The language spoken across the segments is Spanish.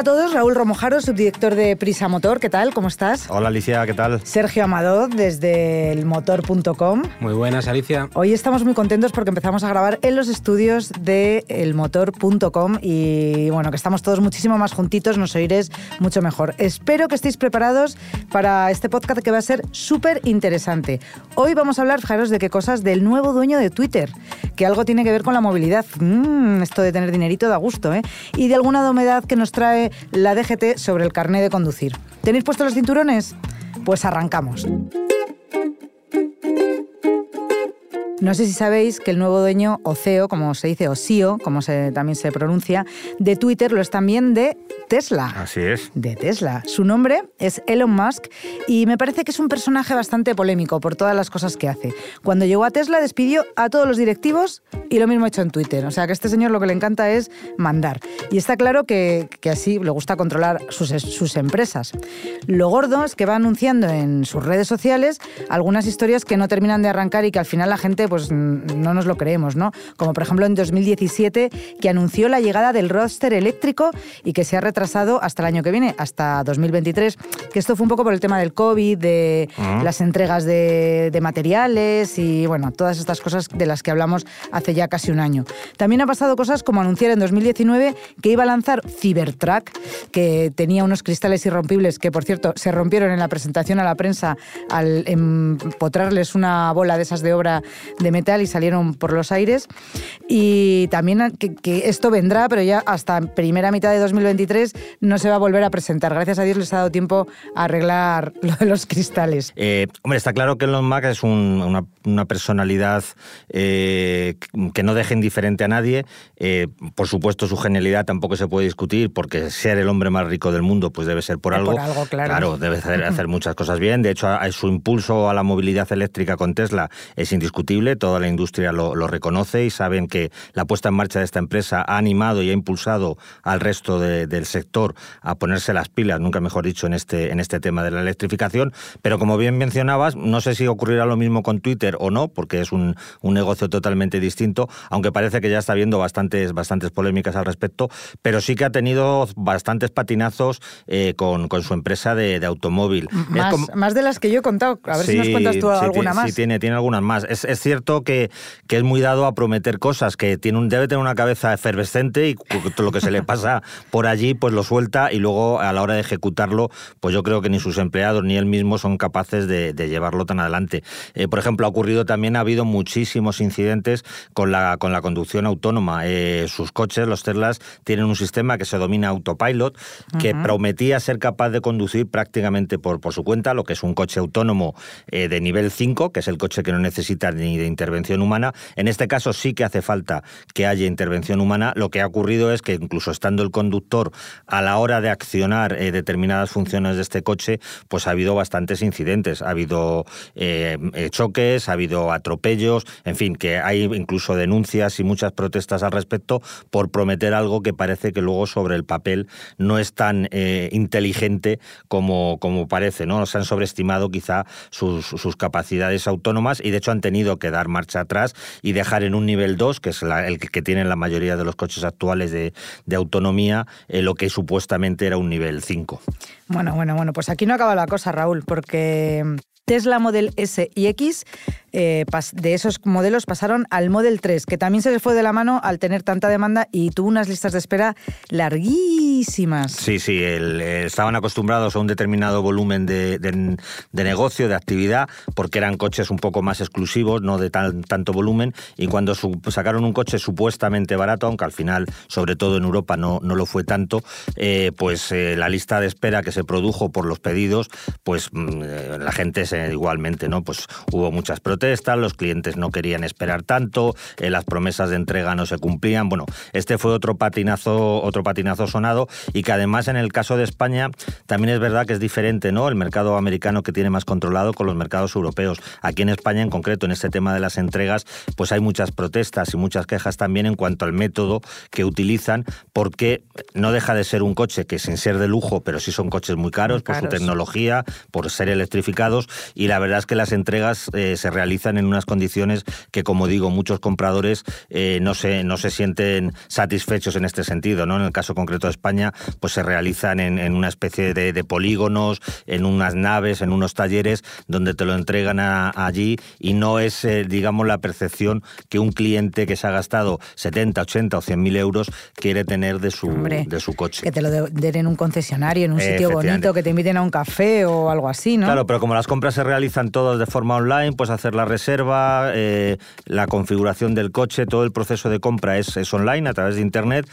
Hola a Raúl Romojaro, subdirector de Prisa Motor, ¿qué tal? ¿Cómo estás? Hola Alicia, ¿qué tal? Sergio Amador, desde elmotor.com. Muy buenas, Alicia. Hoy estamos muy contentos porque empezamos a grabar en los estudios de elmotor.com y bueno, que estamos todos muchísimo más juntitos, nos oiréis mucho mejor. Espero que estéis preparados para este podcast que va a ser súper interesante. Hoy vamos a hablar, fijaros, de qué cosas del nuevo dueño de Twitter, que algo tiene que ver con la movilidad. Mm, esto de tener dinerito da gusto, ¿eh? Y de alguna novedad que nos trae la DGT sobre el carné de conducir. ¿Tenéis puestos los cinturones? Pues arrancamos. No sé si sabéis que el nuevo dueño, o CEO, como se dice, o CEO, como se, también se pronuncia, de Twitter lo es también de Tesla. Así es. De Tesla. Su nombre es Elon Musk y me parece que es un personaje bastante polémico por todas las cosas que hace. Cuando llegó a Tesla despidió a todos los directivos y lo mismo ha hecho en Twitter. O sea que a este señor lo que le encanta es mandar. Y está claro que, que así le gusta controlar sus, sus empresas. Lo gordo es que va anunciando en sus redes sociales algunas historias que no terminan de arrancar y que al final la gente pues no nos lo creemos, ¿no? Como por ejemplo en 2017 que anunció la llegada del roadster eléctrico y que se ha retrasado hasta el año que viene, hasta 2023, que esto fue un poco por el tema del COVID, de las entregas de, de materiales y bueno, todas estas cosas de las que hablamos hace ya casi un año. También ha pasado cosas como anunciar en 2019 que iba a lanzar Cybertruck, que tenía unos cristales irrompibles que por cierto se rompieron en la presentación a la prensa al empotrarles una bola de esas de obra de metal y salieron por los aires. Y también que, que esto vendrá, pero ya hasta primera mitad de 2023 no se va a volver a presentar. Gracias a Dios les ha dado tiempo a arreglar lo de los cristales. Eh, hombre, está claro que Elon Musk es un- una, una personalidad eh, que no deja indiferente a nadie. Eh, por supuesto, su genialidad tampoco se puede discutir, porque ser el hombre más rico del mundo pues debe ser por algo. por algo, claro. debe hacer, hacer muchas cosas bien. De hecho, su impulso a la movilidad eléctrica con Tesla es indiscutible. Toda la industria lo, lo reconoce y saben que la puesta en marcha de esta empresa ha animado y ha impulsado al resto de- del sector a ponerse las pilas, nunca mejor dicho, en este, en este tema de la electrificación. Pero como bien mencionabas, no sé si ocurrirá lo mismo con Twitter o no, porque es un, un negocio totalmente distinto, aunque parece que ya está habiendo bastantes, bastantes polémicas al respecto, pero sí que ha tenido bastantes patinazos eh, con, con su empresa de, de automóvil. Más, como- más de las que yo he contado. A ver si nos cuentas tú sí, alguna más. Sí, tiene, tiene algunas más. Es, es cierto que, que es muy dado a prometer cosas, que tiene un, debe tener una cabeza efervescente y lo que se le pasa por allí, pues lo suelta y luego a la hora de ejecutarlo, pues yo creo que ni sus empleados ni él mismo son capaces de, de llevarlo tan adelante. Eh, por ejemplo, ha ocurrido también, ha habido muchísimos incidentes con la, con la conducción autónoma. Eh, sus coches, los Teslas, tienen un sistema que se domina autopilot, que prometía ser capaz de conducir prácticamente por, por su cuenta, lo que es un coche autónomo eh, de nivel 5, que es el coche que no necesita ni de intervención humana. En este caso sí que hace falta que haya intervención humana. Lo que ha ocurrido es que incluso estando el conductor a la hora de accionar eh, determinadas funciones de este coche, pues ha habido bastantes incidentes. Ha habido eh, eh, choques, ha habido atropellos, en fin, que hay incluso denuncias y muchas protestas al respecto por prometer algo que parece que luego sobre el papel no es tan inteligente como, como parece, ¿no? Se han sobreestimado quizá sus, sus capacidades autónomas y de hecho han tenido que dar marcha atrás y dejar en un nivel 2, que es el que tienen la mayoría de los coches actuales de, de autonomía, eh, lo que supuestamente era un nivel 5. Bueno, bueno, bueno, pues aquí no acaba la cosa, Raúl, porque Tesla Model S y X eh, de esos modelos pasaron al Model 3, que también se les fue de la mano al tener tanta demanda y tuvo unas listas de espera larguísimas. Sí, sí, eh, estaban acostumbrados a un determinado volumen de, de- negocio, de actividad, porque eran coches un poco más exclusivos, no de tan, tanto volumen, y cuando sacaron un coche supuestamente barato, aunque al final, sobre todo en Europa, no, no lo fue tanto, eh, pues la lista de espera que se produjo por los pedidos, pues mm, la gente se, igualmente, ¿no? Pues hubo muchas protestas los clientes no querían esperar tanto, eh, las promesas de entrega no se cumplían. Bueno, este fue otro patinazo, otro patinazo sonado y que además en el caso de España también es verdad que es diferente, ¿no? El mercado americano que tiene más controlado con los mercados europeos. Aquí en España en concreto, en este tema de las entregas, pues hay muchas protestas y muchas quejas también en cuanto al método que utilizan, porque no deja de ser un coche que sin ser de lujo, pero sí son coches muy caros, por su tecnología, por ser electrificados, y la verdad es que las entregas eh, se realizan en unas condiciones que, como digo, muchos compradores eh, no, se, no se sienten satisfechos en este sentido. ¿no? En el caso concreto de España, pues se realizan en, una especie de, polígonos, en unas naves, en unos talleres, donde te lo entregan allí y no es, eh, digamos, la percepción que un cliente que se ha gastado 70, 80 o 100 mil euros quiere tener de su, de su coche. Que te lo den en un concesionario, en un sitio bonito, que te inviten a un café o algo así, ¿no? Claro, pero como las compras se realizan todas de forma online, pues hacer la reserva, eh, la configuración del coche, todo el proceso de compra es, es online a través de internet.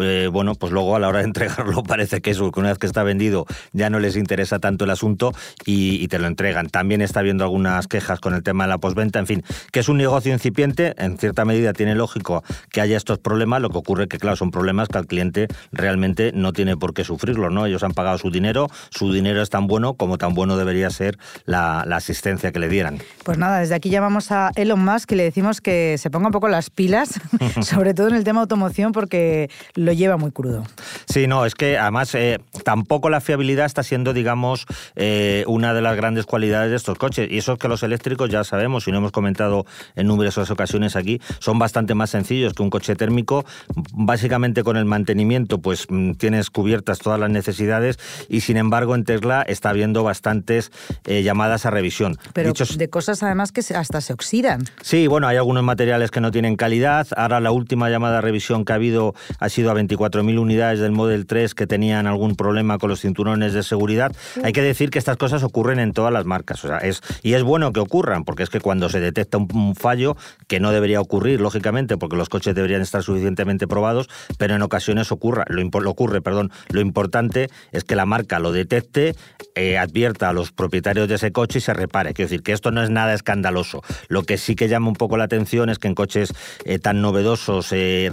Eh, bueno, pues luego a la hora de entregarlo parece que eso, que una vez que está vendido ya no les interesa tanto el asunto y, te lo entregan. También está habiendo algunas quejas con el tema de la posventa, en fin, que es un negocio incipiente, en cierta medida tiene lógico que haya estos problemas, lo que ocurre que, claro, son problemas que al cliente realmente no tiene por qué sufrirlo, ¿no? Ellos han pagado su dinero, su dinero es tan bueno como tan bueno debería ser la, asistencia que le dieran. Pues nada, desde aquí llamamos a Elon Musk y le decimos que se ponga un poco las pilas, sobre todo en el tema automoción, porque lo lleva muy crudo. Sí, no, es que además eh, tampoco la fiabilidad está siendo, digamos, eh, una de las grandes cualidades de estos coches. Y eso es que los eléctricos, ya sabemos, y lo hemos comentado en numerosas ocasiones aquí, son bastante más sencillos que un coche térmico. Básicamente con el mantenimiento, pues mm, tienes cubiertas todas las necesidades y sin embargo en Tesla está habiendo bastantes eh, llamadas a revisión. Pero de cosas además que hasta se oxidan. Sí, bueno, hay algunos materiales que no tienen calidad. Ahora la última llamada a revisión que ha habido ha sido a 24.000 unidades del Model 3 que tenían algún problema con los cinturones de seguridad. Hay que decir que estas cosas ocurren en todas las marcas. O sea, es, y es bueno que ocurran, porque es que cuando se detecta un, fallo, que no debería ocurrir, lógicamente, porque los coches deberían estar suficientemente probados, pero en ocasiones ocurra, lo, ocurre. Perdón. Lo importante es que la marca lo detecte, eh, advierta a los propietarios de ese coche y se repare. Quiero decir que esto no es nada escandaloso. Lo que sí que llama un poco la atención es que en coches eh, tan novedosos, eh,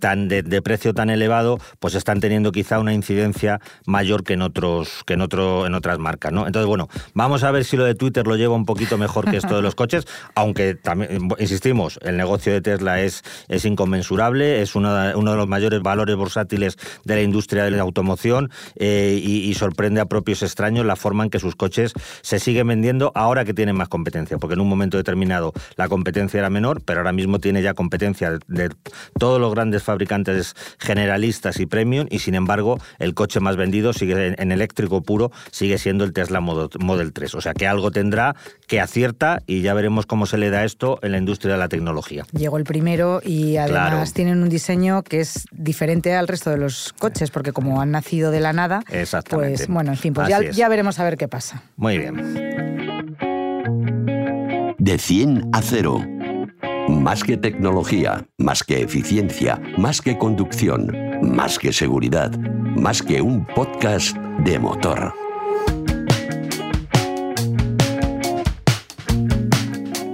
tan de, precio tan elevado, pues están teniendo quizá una incidencia mayor que en otros que en otro en otras marcas, ¿no? Entonces, bueno, vamos a ver si lo de Twitter lo lleva un poquito mejor que esto de los coches, aunque también insistimos, el negocio de Tesla es es inconmensurable, es uno de los mayores valores bursátiles de la industria de la automoción y, y sorprende a propios extraños la forma en que sus coches se siguen vendiendo ahora que tienen más competencia, porque en un momento determinado la competencia era menor, pero ahora mismo tiene ya competencia de, todos los grandes fabricantes generalistas y premium y sin embargo el coche más vendido sigue en, eléctrico puro sigue siendo el Tesla Model 3, o sea que algo tendrá que acierta y ya veremos cómo se le da esto en la industria de la tecnología. Llegó el primero y además tienen un diseño que es diferente al resto de los coches porque como han nacido de la nada, pues bueno, en fin, pues ya, ya veremos a ver qué pasa. Muy bien. De 100 a 0. Más que tecnología, más que eficiencia, más que conducción, más que seguridad, más que un podcast de motor.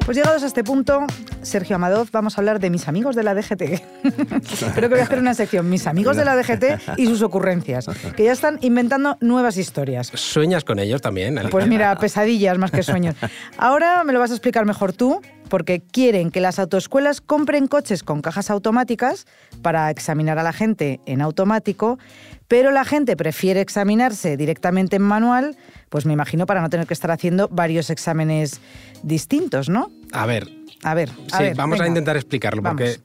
Pues llegados a este punto, Sergio Amadoz, vamos a hablar de mis amigos de la DGT. Creo que voy a hacer una sección, mis amigos de la DGT y sus ocurrencias, que ya están inventando nuevas historias. ¿Sueñas con ellos también? Pues mira, pesadillas más que sueños. Ahora me lo vas a explicar mejor tú, porque quieren que las autoescuelas compren coches con cajas automáticas para examinar a la gente en automático, pero la gente prefiere examinarse directamente en manual, pues me imagino para no tener que estar haciendo varios exámenes distintos, ¿no? A ver. A ver, sí, vamos a intentar explicarlo, porque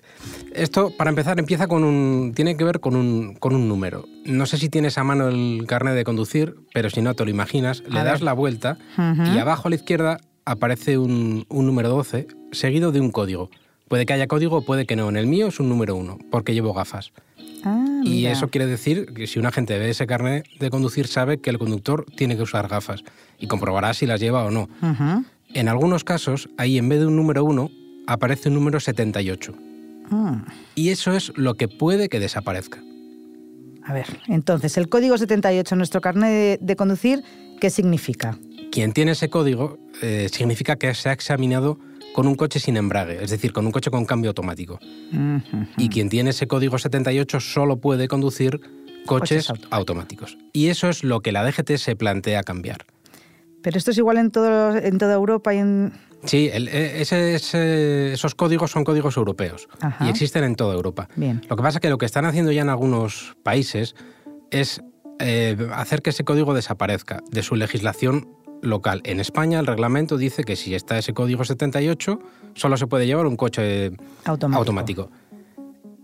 esto, para empezar, empieza con un. tiene que ver con un, con un número. No sé si tienes a mano el carnet de conducir, pero si no te lo imaginas, le das la vuelta y abajo a la izquierda aparece un, un número 12 seguido de un código. Puede que haya código, puede que no. En el mío es un número 1, porque llevo gafas. Ah, y eso quiere decir que si una gente ve ese carnet de conducir sabe que el conductor tiene que usar gafas y comprobará si las lleva o no. En algunos casos, ahí en vez de un número 1, aparece un número 78. Ah. Y eso es lo que puede que desaparezca. A ver, entonces, el código 78 en nuestro carnet de, de conducir, ¿qué significa? quien tiene ese código eh, significa que se ha examinado con un coche sin embrague, es decir, con un coche con cambio automático. Y quien tiene ese código 78 solo puede conducir coches, automáticos. Y eso es lo que la DGT se plantea cambiar. Pero esto es igual en, todo, en toda Europa y en... Sí, e, esos códigos son códigos europeos y existen en toda Europa. Bien. Lo que pasa es que lo que están haciendo ya en algunos países es eh, hacer que ese código desaparezca de su legislación local. En España el reglamento dice que si está ese código 78 solo se puede llevar un coche automático.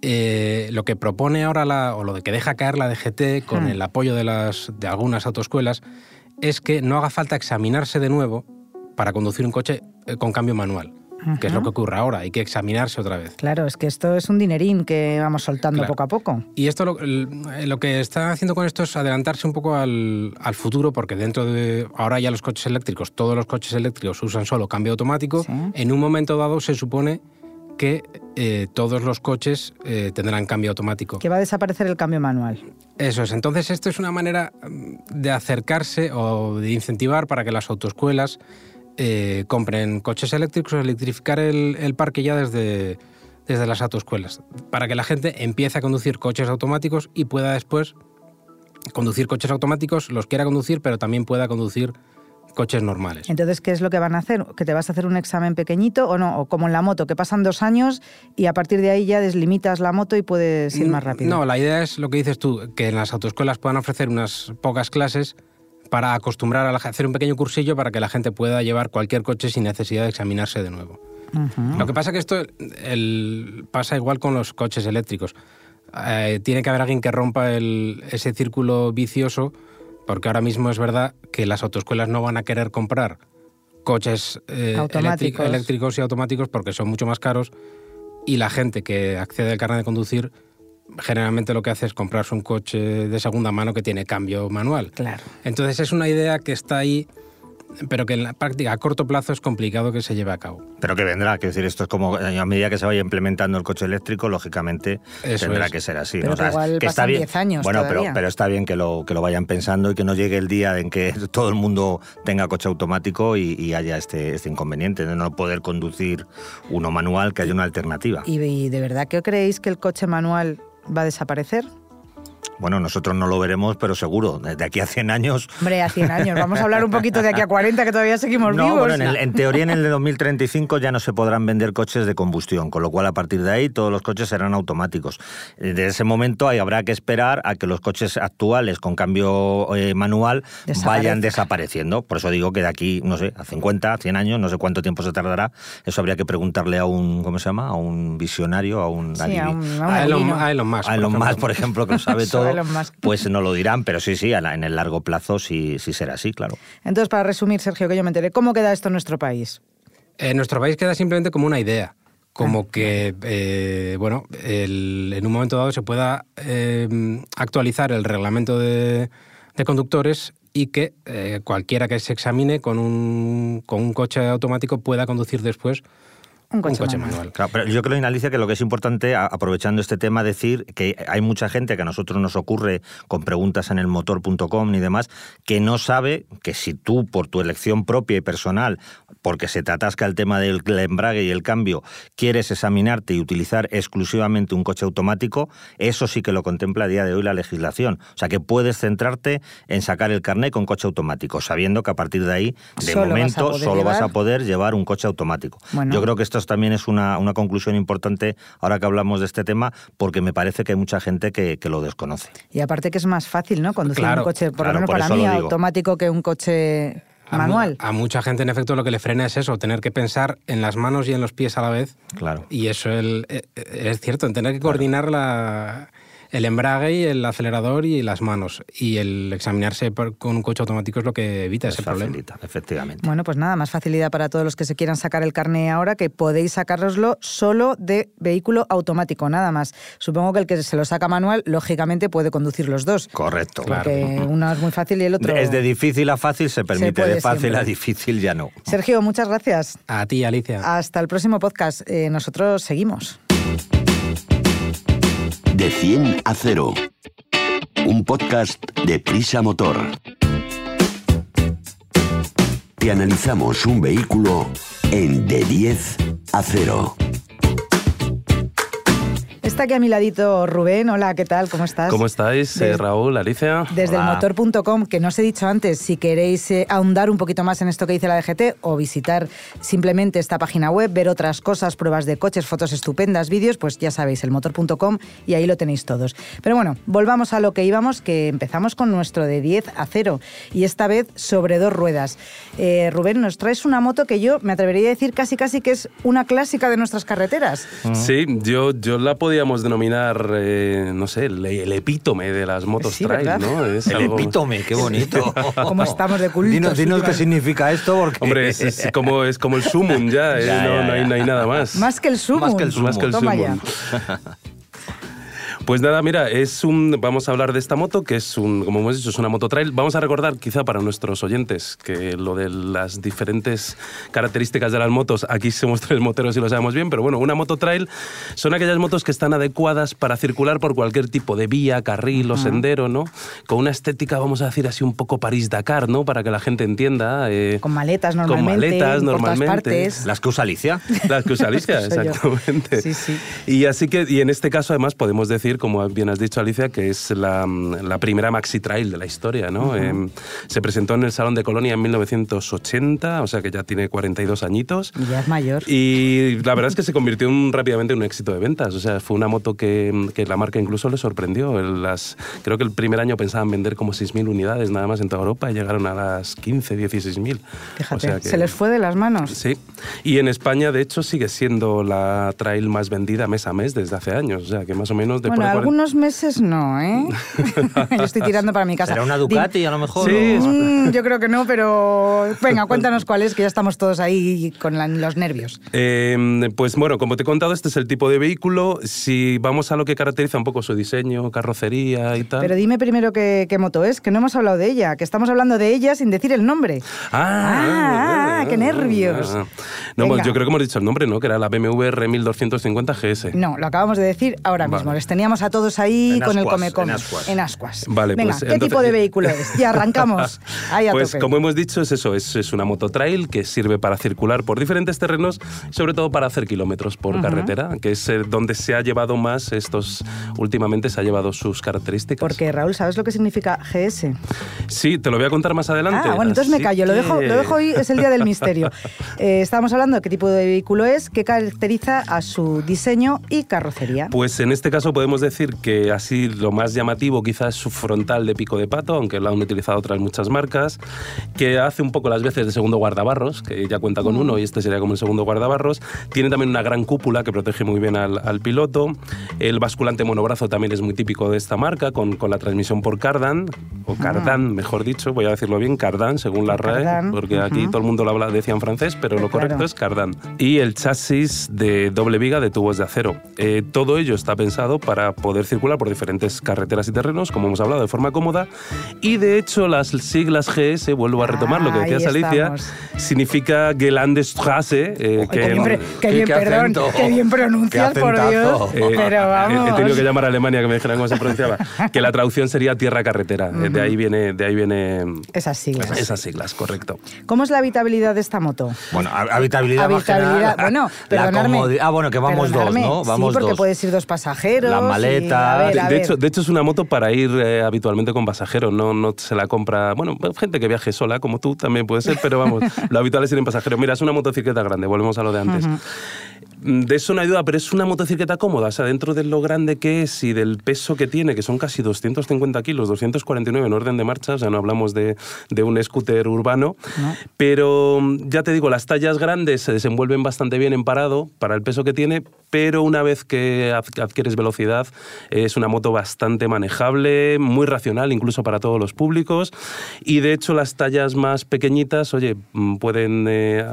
Eh, lo que propone ahora la, o lo que deja caer la DGT con hmm. el apoyo de, las, de algunas autoescuelas es que no haga falta examinarse de nuevo para conducir un coche eh, con cambio manual. Que es lo que ocurre ahora, hay que examinarse otra vez. Claro, es que esto es un dinerín que vamos soltando poco a poco. Y esto lo, lo, que están haciendo con esto es adelantarse un poco al, al, futuro, porque dentro de ahora ya los coches eléctricos, todos los coches eléctricos usan solo cambio automático. En un momento dado se supone que eh, todos los coches eh, tendrán cambio automático. Que va a desaparecer el cambio manual. Eso es. Entonces, esto es una manera mm, de acercarse o de incentivar para que las autoescuelas eh, compren coches eléctricos electrificar el, parque ya desde, desde las autoescuelas, para que la gente empiece a conducir coches automáticos y pueda después conducir coches automáticos, los quiera conducir, pero también pueda conducir coches normales. Entonces, ¿qué es lo que van a hacer? ¿Que te vas a hacer un examen pequeñito o no? O como en la moto, que pasan dos años y a partir de ahí ya deslimitas la moto y puedes ir más rápido. No, la idea es lo que dices tú, que en las autoescuelas puedan ofrecer unas pocas clases para acostumbrar a hacer un pequeño cursillo para que la gente pueda llevar cualquier coche sin necesidad de examinarse de nuevo. Lo que pasa es que esto pasa igual con los coches eléctricos. Eh, tiene que haber alguien que rompa ese círculo vicioso porque ahora mismo es verdad que las autoescuelas no van a querer comprar coches eh, eléctricos y automáticos porque son mucho más caros y la gente que accede al carnet de conducir generalmente lo que hace es comprarse un coche de segunda mano que tiene cambio manual. Claro. Entonces es una idea que está ahí pero que en la práctica a corto plazo es complicado que se lleve a cabo. Pero que vendrá, que decir, esto es como a medida que se vaya implementando el coche eléctrico, lógicamente tendrá que ser así. Pero que está bien. años bueno, pero, pero está bien que lo, que lo vayan pensando y que no llegue el día en que todo el mundo tenga coche automático y, haya este, este inconveniente de no poder conducir uno manual, que haya una alternativa. ¿Y de verdad que creéis que el coche manual va a desaparecer? Bueno, nosotros no lo veremos, pero seguro, de aquí a 100 años. Hombre, a 100 años. Vamos a hablar un poquito de aquí a 40, que todavía seguimos no, vivos. Bueno, en, teoría en el de 2035 ya no se podrán vender coches de combustión, con lo cual a partir de ahí todos los coches serán automáticos. Desde ese momento ahí habrá que esperar a que los coches actuales con cambio eh, manual vayan desapareciendo. Por eso digo que de aquí, no sé, a 50, 100 años, no sé cuánto tiempo se tardará. Eso habría que preguntarle a un, ¿cómo se llama? A un visionario, a un... Sí, a, un, a, Elon, a Elon Musk. A Elon Musk, por ejemplo, que lo sabe todo pues no lo dirán, pero sí, sí, en el largo plazo sí, sí será así, claro. Entonces, para resumir, Sergio, que yo me enteré, ¿cómo queda esto en nuestro país? En nuestro país queda simplemente como una idea como ah, que, eh, bueno, en un momento dado se pueda eh, actualizar el reglamento de, conductores y que eh, cualquiera que se examine con un, con un coche automático pueda conducir después un coche, manual. pero yo creo, Inalicia, que lo que es importante, aprovechando este tema, decir que hay mucha gente que a nosotros nos ocurre con preguntas en el motor.com y demás, que no sabe que si tú, por tu elección propia y personal, porque se te atasca el tema del embrague y el cambio, quieres examinarte y utilizar exclusivamente un coche automático, eso sí que lo contempla a día de hoy la legislación. O sea, que puedes centrarte en sacar el carnet con coche automático, sabiendo que a partir de ahí, de momento, solo vas a poder llevar un coche automático. Yo creo que esto también es una, conclusión importante ahora que hablamos de este tema, porque me parece que hay mucha gente que, lo desconoce. Y aparte que es más fácil, ¿no? Conducir un coche, por lo menos para mí, automático que un coche manual. A, mucha gente, en efecto, lo que le frena es eso, tener que pensar en las manos y en los pies a la vez. Claro. Y eso es, eh, es cierto, en tener que coordinar la el embrague y el acelerador y las manos. Y el examinarse con un coche automático es lo que evita ese problema. efectivamente. Bueno, pues nada, más facilidad para todos los que se quieran sacar el carné ahora, que podéis sacároslo solo de vehículo automático, nada más. Supongo que el que se lo saca manual, lógicamente puede conducir los dos. Correcto. Porque uno es muy fácil y el otro... Es de difícil a fácil, se permite, de fácil a difícil ya no. Sergio, muchas gracias. A ti, Alicia. Hasta el próximo podcast. Eh, nosotros seguimos. De 100 a 0. Un podcast de Prisa Motor. Te analizamos un vehículo en de 10 a 0. Está aquí a mi ladito Rubén. Hola, ¿qué tal? ¿Cómo estás? ¿Cómo estáis, eh, Raúl, Alicia? Desde el motor.com, que no os he dicho antes, si queréis eh, ahondar un poquito más en esto que dice la DGT o visitar simplemente esta página web, ver otras cosas, pruebas de coches, fotos estupendas, vídeos, pues ya sabéis, el motor.com y ahí lo tenéis todos. Pero bueno, volvamos a lo que íbamos, que empezamos con nuestro de 10 a 0 y esta vez sobre dos ruedas. Eh, Rubén, nos traes una moto que yo me atrevería a decir casi casi que es una clásica de nuestras carreteras. Sí, yo, yo la podía podríamos denominar, eh, no sé, el, el, epítome de las motos Sí, trail, ¿verdad? ¿no? Es El algo- epítome, qué bonito. ¿Cómo estamos de cultos? Dinos, dinos qué significa esto, porque... Hombre, es, es como, es como el sumum ya, ¿eh? Ya, no, ya, no hay, ya. no hay nada más. Más que el sumo. Más que el Más que el Toma sumum. Pues nada, mira, es un, vamos a hablar de esta moto, que es un, como hemos dicho, es una moto trail. Vamos a recordar, quizá para nuestros oyentes, que lo de las diferentes características de las motos, aquí somos tres moteros y lo sabemos bien, pero bueno, una moto trail son aquellas motos que están adecuadas para circular por cualquier tipo de vía, carril o sendero, ¿no? Con una estética, vamos a decir así, un poco París-Dakar, ¿no? Para que la gente entienda. eh, Con maletas Con normalmente. maletas por todas normalmente. partes. Las que usa Alicia. Las que usa Alicia, yo. exactamente. Sí, sí. Y así que, y en este caso además podemos decir, como bien has dicho Alicia, que es la, la primera maxi trail de la historia, ¿no? Eh, se presentó en el Salón de Colonia en 1980, o sea que ya tiene 42 añitos. Ya es mayor. Y la verdad es que se convirtió en- rápidamente en un éxito de ventas. O sea, fue una moto que, que la marca incluso le sorprendió. Las, creo que el primer año pensaban vender como 6.000 unidades nada más en toda Europa y llegaron a las 15, 16.000. Fíjate, O sea que- se les fue de las manos. Sí, y en España de hecho sigue siendo la trail más vendida mes a mes desde hace años, o sea que más o menos de Bueno, algunos meses no, ¿eh? yo estoy tirando para mi casa. ¿Será una Di- Ducati a lo mejor? Sí, o- Mm, yo creo que no, pero venga, cuéntanos cuál es, que ya estamos todos ahí con la- los nervios. Eh, pues bueno, como te he contado, este es el tipo de vehículo. Si vamos a lo que caracteriza un poco su diseño, carrocería y tal. Pero dime primero qué, qué moto es, que no hemos hablado de ella, que estamos hablando de ella sin decir el nombre. Ah, Ah, qué nervios. ah. No, pues yo creo que hemos dicho el nombre, ¿no? Que era la BMW R1250 GS. No, lo acabamos de decir ahora Vale. mismo. Les teníamos a todos ahí En con el ascuas, come come. en ascuas. En ascuas. Vale, Venga, pues, ¿qué entonces- tipo de vehículo es? Ya arrancamos. Ahí a Pues tope. como hemos dicho, es eso, es, es una moto trail que sirve para circular por diferentes terrenos, sobre todo para hacer kilómetros por carretera, que es eh, donde se ha llevado más estos, últimamente se ha llevado sus características. Porque Raúl, ¿sabes lo que significa GS? Sí, te lo voy a contar más adelante. Ah, bueno, entonces me callo, lo dejo, lo dejo hoy, es el día del misterio. Eh, estábamos hablando de qué tipo de vehículo es, qué caracteriza a su diseño y carrocería. Pues en este caso podemos decir que así lo más llamativo quizás es su frontal de pico de pato, aunque lo han utilizado otras muchas marcas, que hace un poco las veces de segundo guardabarros, que ya cuenta con uno y este sería como el segundo guardabarros. Tiene también una gran cúpula que protege muy bien al, al piloto. El basculante monobrazo también es muy típico de esta marca, con, con la transmisión por cardan, o cardan, mejor dicho, voy a decirlo bien, cardan, según la RAE, Cardan, porque aquí todo el mundo lo habla, decía en francés, pero lo Claro. correcto es cardan. Y el chasis de doble viga de tubos de acero. Eh, todo ello está pensado para poder circular por diferentes carreteras y terrenos, como hemos hablado, de forma cómoda. Y de hecho, las siglas GS, vuelvo a retomar lo que decías, Alicia, estamos. signica Gelandestrasse, eh, que... qué bien, pre- qué bien, qué perdón, acento. qué bien pronuncias, Qué por. Dios. Eh, pero he- vamos. He, tenido que llamar a Alemania que me dijeran cómo se pronunciaba. que la traducción sería tierra carretera. Eh, De ahí viene, de ahí viene Esas siglas. esas siglas, correcto. ¿Cómo es la habitabilidad de esta moto? Bueno, hab- habitabilidad, más que Habitabilidad, nada, bueno, comodi- Ah, bueno, que vamos dos, ¿no? Vamos sí, porque dos. puedes ir dos pasajeros. La a ver, De, a de ver. hecho, de hecho, es una moto para ir eh, habitualmente con pasajeros, no, no se la compra. Bueno, gente que viaje sola, como tú también puede ser, pero vamos, lo habitual es ir en pasajero. Mira, es una motocicleta grande, volvemos a lo de antes. De eso no hay duda, pero es una motocicleta cómoda, o sea, dentro de lo grande que es y del peso que tiene, que son casi 250 kilos, 249 en orden de marcha, o sea, no hablamos de, de un scooter urbano, pero mm, ya te digo, las tallas grandes se desenvuelven bastante bien en parado para el peso que tiene, pero una vez que ad- adquieres velocidad es una moto bastante manejable, muy racional incluso para todos los públicos y de hecho las tallas más pequeñitas, oye, mm, pueden, eh,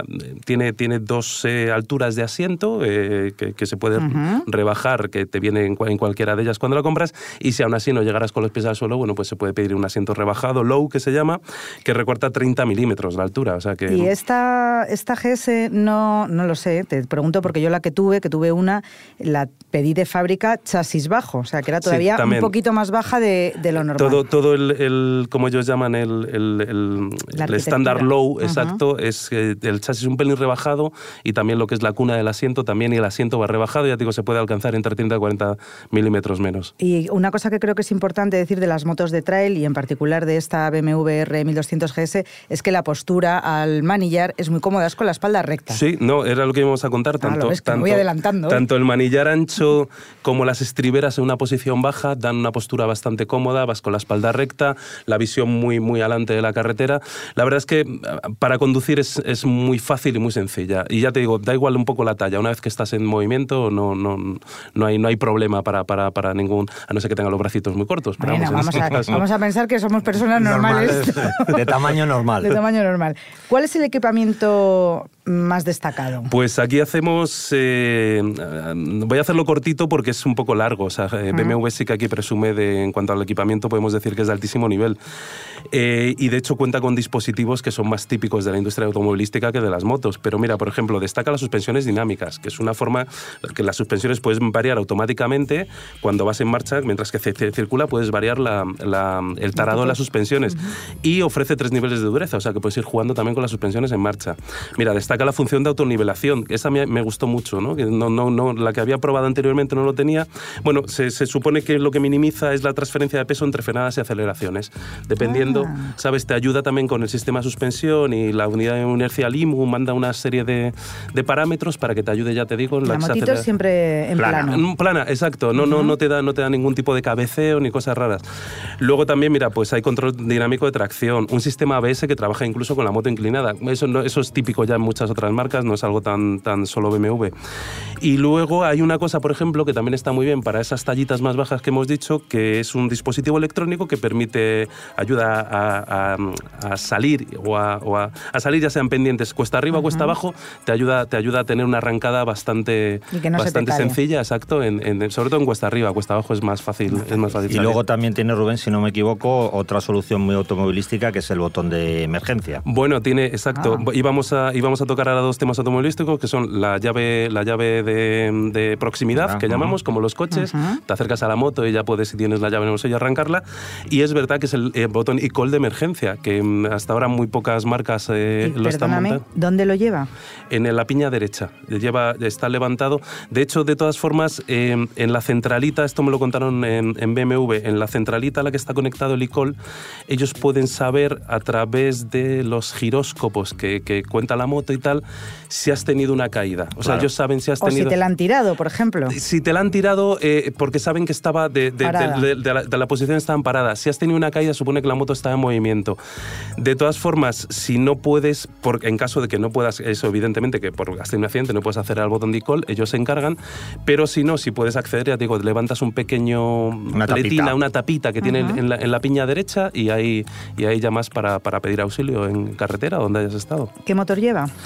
tiene, tiene dos eh, alturas de asiento eh, que, se puede rebajar, que te viene en, cualquiera de ellas cuando la compras, y si aún así no llegaras con los pies al suelo, bueno, pues se puede pedir un asiento rebajado, low que se llama, que recorta 30 milímetros la altura. O sea que... Y esta, esta GS no, no lo sé, te pregunto porque yo la que tuve, que tuve una, la pedí de fábrica chasis bajo, o sea que era todavía un poquito más baja de, lo normal. Todo, todo el, como ellos llaman, el, el, estándar low, exacto, es el chasis un pelín rebajado y también lo que es la cuna del asiento, también y el asiento va rebajado, ya digo, se puede alcanzar entre 30 y 40 milímetros menos. Y una cosa que creo que es importante decir de las motos de trail y en particular de esta BMW R 1200 GS es que la postura al manillar es muy cómoda, es con la espalda recta. Sí, no, era lo que íbamos a contar. Ah, tanto, tanto, voy adelantando. ¿eh? Tanto el manillar ancho como las estriberas en una posición baja dan una postura bastante cómoda, vas con la espalda recta, la visión muy, muy adelante de la carretera. La verdad es que para conducir es, es muy fácil y muy sencilla. Y ya te digo, da igual un poco la talla. Una vez que estás en movimiento, no, no, no, hay, no hay problema para, para, para ningún. A no ser que tenga los bracitos muy cortos. Pero vamos, a, vamos, a, pensar que somos personas normales. de tamaño normal. De tamaño normal. ¿Cuál es el equipamiento más destacado? Pues aquí hacemos. Eh, voy a hacerlo cortito porque es un poco largo. O sea, eh, BMW sí que aquí presume de, en cuanto al equipamiento, podemos decir que es de altísimo nivel. Eh, y de hecho cuenta con dispositivos que son más típicos de la industria automovilística que de las motos. Pero mira, por ejemplo, destaca las suspensiones dinámicas, que es una forma que las suspensiones puedes variar automáticamente cuando vas en marcha, mientras que circula puedes variar el tarado de las suspensiones. Y ofrece tres niveles de dureza, o sea que puedes ir jugando también con las suspensiones en marcha. Mira, destaca la función de autonivelación, esa me, me gustó mucho, ¿no? Que no, no, no, la que había probado anteriormente no lo tenía. Bueno, se, se supone que lo que minimiza es la transferencia de peso entre frenadas y aceleraciones. Dependiendo, ah. ¿sabes? Te ayuda también con el sistema de suspensión y la unidad de inercia LIMU manda una serie de, de parámetros para que te ayude, ya te digo, en la, la siempre en plano. Mm, plana, exacto. No, no, no, te da, no te da ningún tipo de cabeceo ni cosas raras. Luego también, mira, pues hay control dinámico de tracción, un sistema ABS que trabaja incluso con la moto inclinada. Eso, no, eso es típico ya en muchas otras marcas, no es algo tan, tan solo BMW. Y luego hay una cosa, por ejemplo, que también está muy bien para esas tallitas más bajas que hemos dicho, que es un dispositivo electrónico que permite, ayuda a, a, salir o, a, a, salir ya sean pendientes cuesta arriba o cuesta abajo, te ayuda, te ayuda a tener una arrancada bastante, bastante sencilla, exacto, en, sobre todo en cuesta arriba, cuesta abajo es más fácil. Es más fácil y luego también tiene Rubén, si no me equivoco, otra solución muy automovilística que es el botón de emergencia. Bueno, tiene, exacto. Ah. Íbamos, a, íbamos a tocar ahora dos temas automovilísticos que son la llave, la llave de, de proximidad, que llamamos, como los coches. Te acercas a la moto y ya puedes, si tienes la llave en el bolsillo, arrancarla. Y es verdad que es el, botón e-call de emergencia, que mm, hasta ahora muy pocas marcas eh, lo están montando. ¿Dónde lo lleva? En la piña derecha. Lleva, está levantado. De hecho, de todas formas, em, en la centralita, esto me lo contaron en, BMW, en la centralita a la que está conectado el e-call, ellos pueden saber a través de los giróscopos que, que, cuenta la moto y tal, si has tenido una caída. O sea, ellos saben si has tenido... O si te la han tirado, por ejemplo. Si te la han tirado eh, porque saben que estaba de, de, la, de, la, posición estaban parada. Si has tenido una caída, supone que la moto está en movimiento. De todas formas, si no puedes, por, en caso de que no puedas, eso evidentemente que por has tenido un accidente no puedes hacer al botón de call, ellos se encargan, pero si no, si puedes acceder, ya te digo, levantas un pequeño una tapita. una tapita que tiene en la, en la, piña derecha y ahí, y ahí llamas para, para pedir auxilio en carretera donde hayas estado. ¿Qué motor lleva?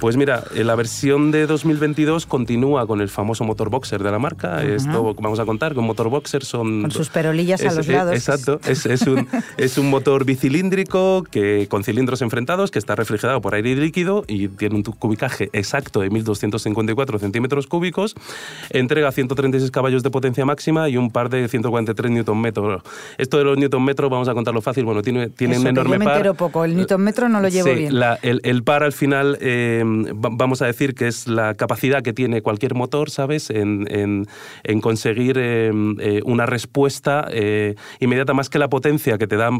Pues mira, eh, la versión de 2022 continúa con el famoso motor boxer de la marca. Esto vamos a contar, con motor boxer son... Con sus perolillas a los lados. exacto, es, es, un, es un motor bicilíndrico que, con cilindros enfrentados que está refrigerado por aire líquido y tiene un cubicaje exacto de 1.254 centímetros cúbicos, entrega 136 caballos de potencia máxima y un par de 143 Nm. Esto de los Nm vamos a contarlo fácil, bueno, tiene, tiene un enorme yo me par. poco, el Nm no lo llevo bien. el, el, par al final... Eh, vamos a decir que es la capacidad que tiene cualquier motor, ¿sabes?, en, en, conseguir eh, eh, una respuesta eh, inmediata más que la potencia que te da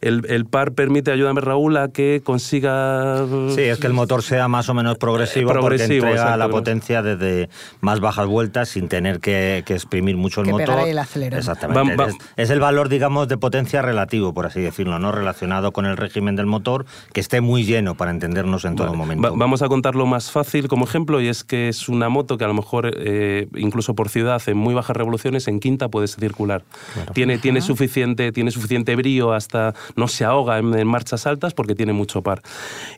el, el, par permite, ayúdame Raúl, a que consiga... Sí, es que el motor sea más o menos progresivo, progresivo porque entrega la potencia desde más bajas vueltas sin tener que, que exprimir mucho el que motor. el. Exactamente. es, es, el valor, digamos, de potencia relativo, por así decirlo, no relacionado con el régimen del motor, que esté muy lleno para entendernos en todo momento vamos a a contarlo más fácil como ejemplo y es que es una moto que a lo mejor eh, incluso por ciudad en muy bajas revoluciones en quinta puedes circular. Tiene, tiene, suficiente, tiene suficiente brío hasta no se ahoga en, marchas altas porque tiene mucho par.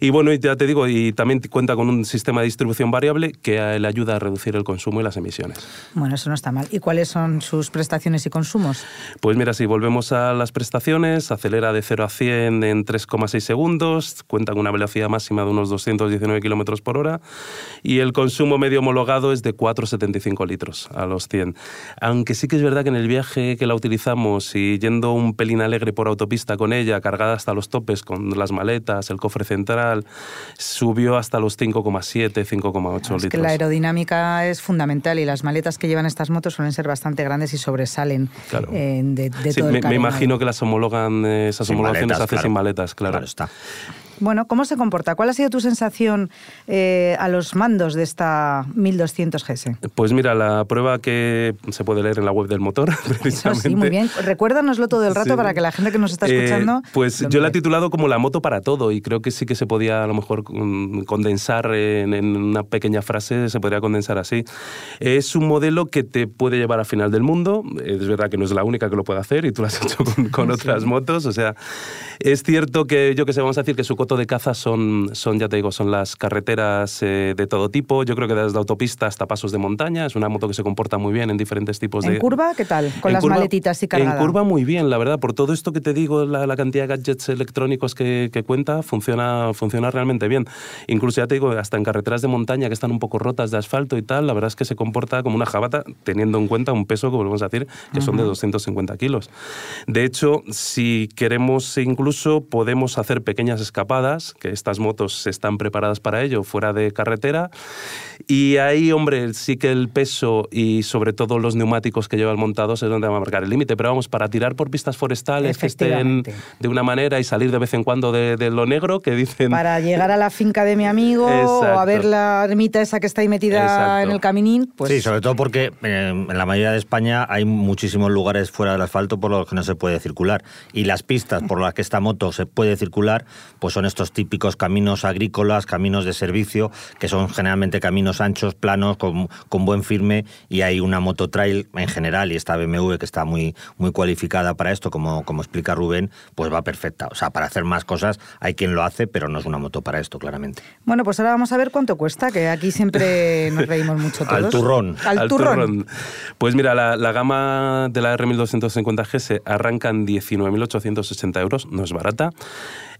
Y bueno, ya te digo, y también cuenta con un sistema de distribución variable que le ayuda a reducir el consumo y las emisiones. Bueno, eso no está mal. ¿Y cuáles son sus prestaciones y consumos? Pues mira, si volvemos a las prestaciones, acelera de 0 a 100 en 3,6 segundos, cuenta con una velocidad máxima de unos 219 kilómetros por hora y el consumo medio homologado es de 4,75 litros a los 100. Aunque sí que es verdad que en el viaje que la utilizamos y yendo un pelín alegre por autopista con ella, cargada hasta los topes con las maletas, el cofre central, subió hasta los 5,7, 5,8 litros. Es que la aerodinámica es fundamental y las maletas que llevan estas motos suelen ser bastante grandes y sobresalen eh, de, todo el me, me, imagino que las homologan, eh, esas homologaciones se hacen sin maletas, claro. claro está. Bueno, ¿cómo se comporta? ¿Cuál ha sido tu sensación eh, a los mandos de esta 1200 GS? Pues mira, la prueba que se puede leer en la web del motor, precisamente. sí, muy bien. Recuérdanoslo todo el rato para que la gente que nos está eh, escuchando... pues yo la he titulado como la moto para todo y creo que sí que se podía a lo mejor condensar en, una pequeña frase, se podría condensar así. Es un modelo que te puede llevar al final del mundo. Es verdad que no es la única que lo puede hacer y tú lo has hecho con, otras motos. O sea, es cierto que yo que sé, vamos a decir que su de caza son, son, ya te digo, son las carreteras eh, de todo tipo. Yo creo que desde autopista hasta pasos de montaña. Es una moto que se comporta muy bien en diferentes tipos de... ¿En curva qué tal? Con las maletitas y cargada. En curva muy bien, la verdad. Por todo esto que te digo, la, cantidad de gadgets electrónicos que, que, cuenta, funciona, funciona realmente bien. Incluso ya te digo, hasta en carreteras de montaña que están un poco rotas de asfalto y tal, la verdad es que se comporta como una jabata, teniendo en cuenta un peso, como volvemos a decir, que son de 250 kilos. De hecho, si queremos incluso, podemos hacer pequeñas escapadas que estas motos están preparadas para ello, fuera de carretera. Y ahí, hombre, sí que el peso y sobre todo los neumáticos que lleva el montado es donde va a marcar el límite. Pero vamos, para tirar por pistas forestales que estén de una manera y salir de vez en cuando de, lo negro, que dicen... Para llegar a la finca de mi amigo o a ver la ermita esa que está ahí metida en el caminín, pues... Sí, sobre todo porque eh, en la mayoría de España hay muchísimos lugares fuera del asfalto por los que no se puede circular. Y las pistas por las que esta moto se puede circular, pues son estos típicos caminos agrícolas, caminos de servicio, que son generalmente caminos anchos, planos, con, buen firme, y hay una mototrail en general, y esta BMW que está muy, muy cualificada para esto, como, como explica Rubén, pues va perfecta. O sea, para hacer más cosas hay quien lo hace, pero no es una moto para esto, claramente. Bueno, pues ahora vamos a ver cuánto cuesta, que aquí siempre nos reímos mucho todos. Al turrón. Al, turrón. Pues mira, la, la, gama de la R1250GS arranca en 19.860 euros, no es barata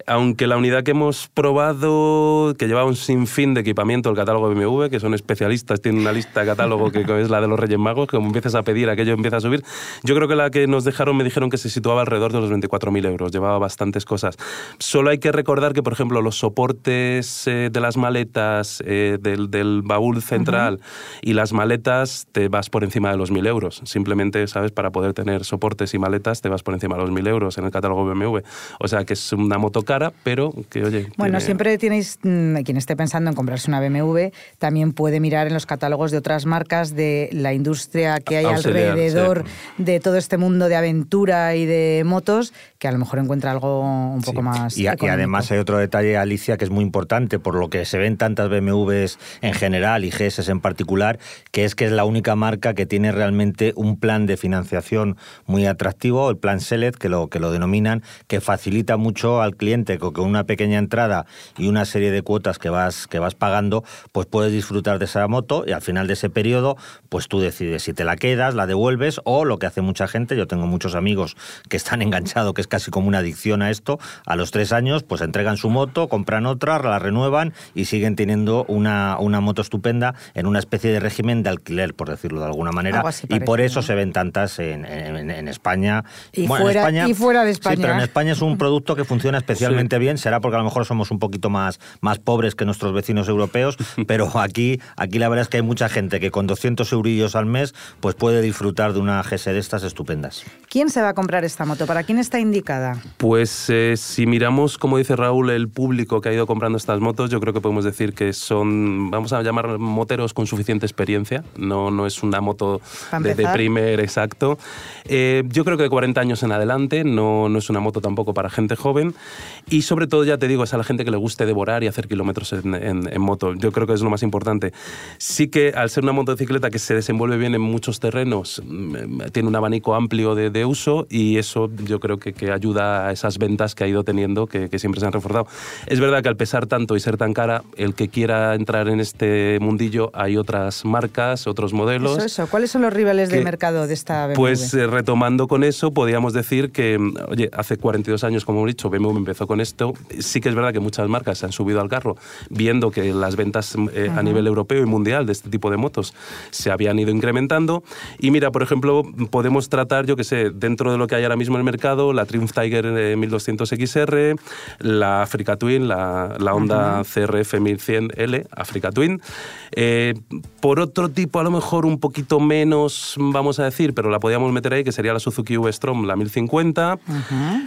aunque la unidad que hemos probado, que lleva un sinfín de equipamiento, el catálogo BMW, que son especialistas, tienen una lista de catálogo que, es la de los Reyes Magos, que como empiezas a pedir, aquello empieza a subir. Yo creo que la que nos dejaron, me dijeron que se situaba alrededor de los 24.000 euros, llevaba bastantes cosas. Solo hay que recordar que, por ejemplo, los soportes eh, de las maletas, eh, del, baúl central y las maletas, te vas por encima de los 1.000 euros. Simplemente, ¿sabes? Para poder tener soportes y maletas, te vas por encima de los 1.000 euros en el catálogo BMW. O sea que es una moto cara, pero que oye. Bueno, siempre tenéis, mm, quien esté pensando en comprarse una BMW, también puede mirar en los catálogos de otras marcas de la industria que hay alrededor de todo este mundo de aventura y de motos, que a lo mejor encuentra algo un poco más. Y, y, además hay otro detalle, Alicia, que es muy importante, por lo que se ven tantas BMWs en general y GS en particular, que es que es la única marca que tiene realmente un plan de financiación muy atractivo, el plan Select, que lo, que lo denominan, que facilita mucho al cliente con una pequeña entrada y una serie de cuotas que vas, que vas pagando, pues puedes disfrutar de esa moto y al final de ese periodo, pues tú decides si te la quedas, la devuelves o lo que hace mucha gente, yo tengo muchos amigos que están enganchados, que es casi como una adicción a esto, a los tres años, pues entregan su moto, compran otra, la renuevan y siguen teniendo una, una moto estupenda en una especie de régimen de alquiler, por decirlo de alguna manera. y por eso se ven tantas en, España. Y, fuera, y fuera de España. Sí, pero en España es un producto que funciona especialmente bien, será porque a lo mejor somos un poquito más, más pobres que nuestros vecinos europeos, pero aquí, aquí la verdad es que hay mucha gente que con 200 eurillos al mes pues puede disfrutar de una GS de estas estupendas. ¿Quién se va a comprar esta moto? ¿Para quién está indicada? Pues eh, si miramos, como dice Raúl, el público que ha ido comprando estas motos, yo creo que podemos decir que son, vamos a llamar moteros con suficiente experiencia, no, no es una moto de, primer exacto. Eh, yo creo que de 40 años en adelante, no, no es una moto tampoco para gente joven. Y sobre todo, ya te digo, es a la gente que le guste devorar y hacer kilómetros en, moto. Yo creo que es lo más importante. Sí que al ser una motocicleta que se desenvuelve bien en muchos terrenos, mm, tiene un abanico amplio de, uso y eso yo creo que, que, ayuda a esas ventas que ha ido teniendo, que, que, siempre se han reforzado. Es verdad que al pesar tanto y ser tan cara, el que quiera entrar en este mundillo, hay otras marcas, otros modelos. Eso, eso. ¿Cuáles son los rivales de mercado de esta BMW? Pues eh, retomando con eso, podríamos decir que, mm, oye, hace 42 años, como hemos dicho, BMW empezó con esto. Sí que es verdad que muchas marcas se han subido al carro viendo que las ventas eh, a nivel europeo y mundial de este tipo de motos se habían ido incrementando. Y mira, por ejemplo, podemos tratar, yo que sé, dentro de lo que hay ahora mismo en el mercado, la Triumph Tiger 1200 XR, la Africa Twin, la, la Honda CRF 1100L, Africa Twin. Eh, por otro tipo, a lo mejor un poquito menos, vamos a decir, pero la podíamos meter ahí, que sería la Suzuki V-Strom, la 1050.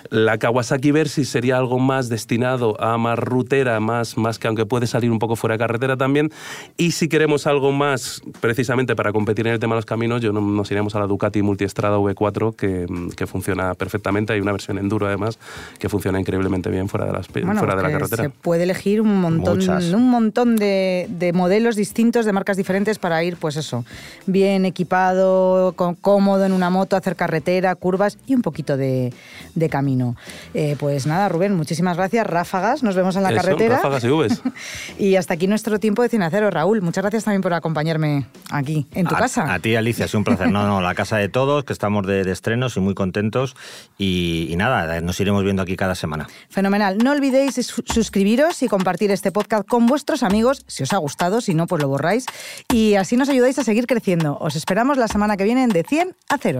La Kawasaki Versys sería algo más destinado a más rutera, más, más que aunque puede salir un poco fuera de carretera también. Y si queremos algo más, precisamente para competir en el tema de los caminos, yo nos iremos a la Ducati Multiestrada V4, que, que funciona perfectamente. Hay una versión enduro, además, que funciona increíblemente bien fuera de, las, fuera de la carretera. Se puede elegir un montón, un montón de, de modelos distintos de marcas diferentes para ir, pues eso, bien equipado, cómodo en una moto, hacer carretera, curvas y un poquito de, camino. Eh, pues nada, Rubén, muchísimas gracias. Ráfagas, nos vemos en la carretera. Ráfagas y Vs. y hasta aquí nuestro tiempo de Cinacero. Raúl, muchas gracias también por acompañarme aquí, en tu casa. A ti, Alicia, sido un placer. No, no, la casa de todos, que estamos de, estrenos y muy contentos. Y, y, nada, nos iremos viendo aquí cada semana. Fenomenal. No olvidéis suscribiros y compartir este podcast con vuestros amigos, si os ha gustado, si no, pues lo borráis y así nos ayudáis a seguir creciendo. Os esperamos la semana que viene de 100 a 0.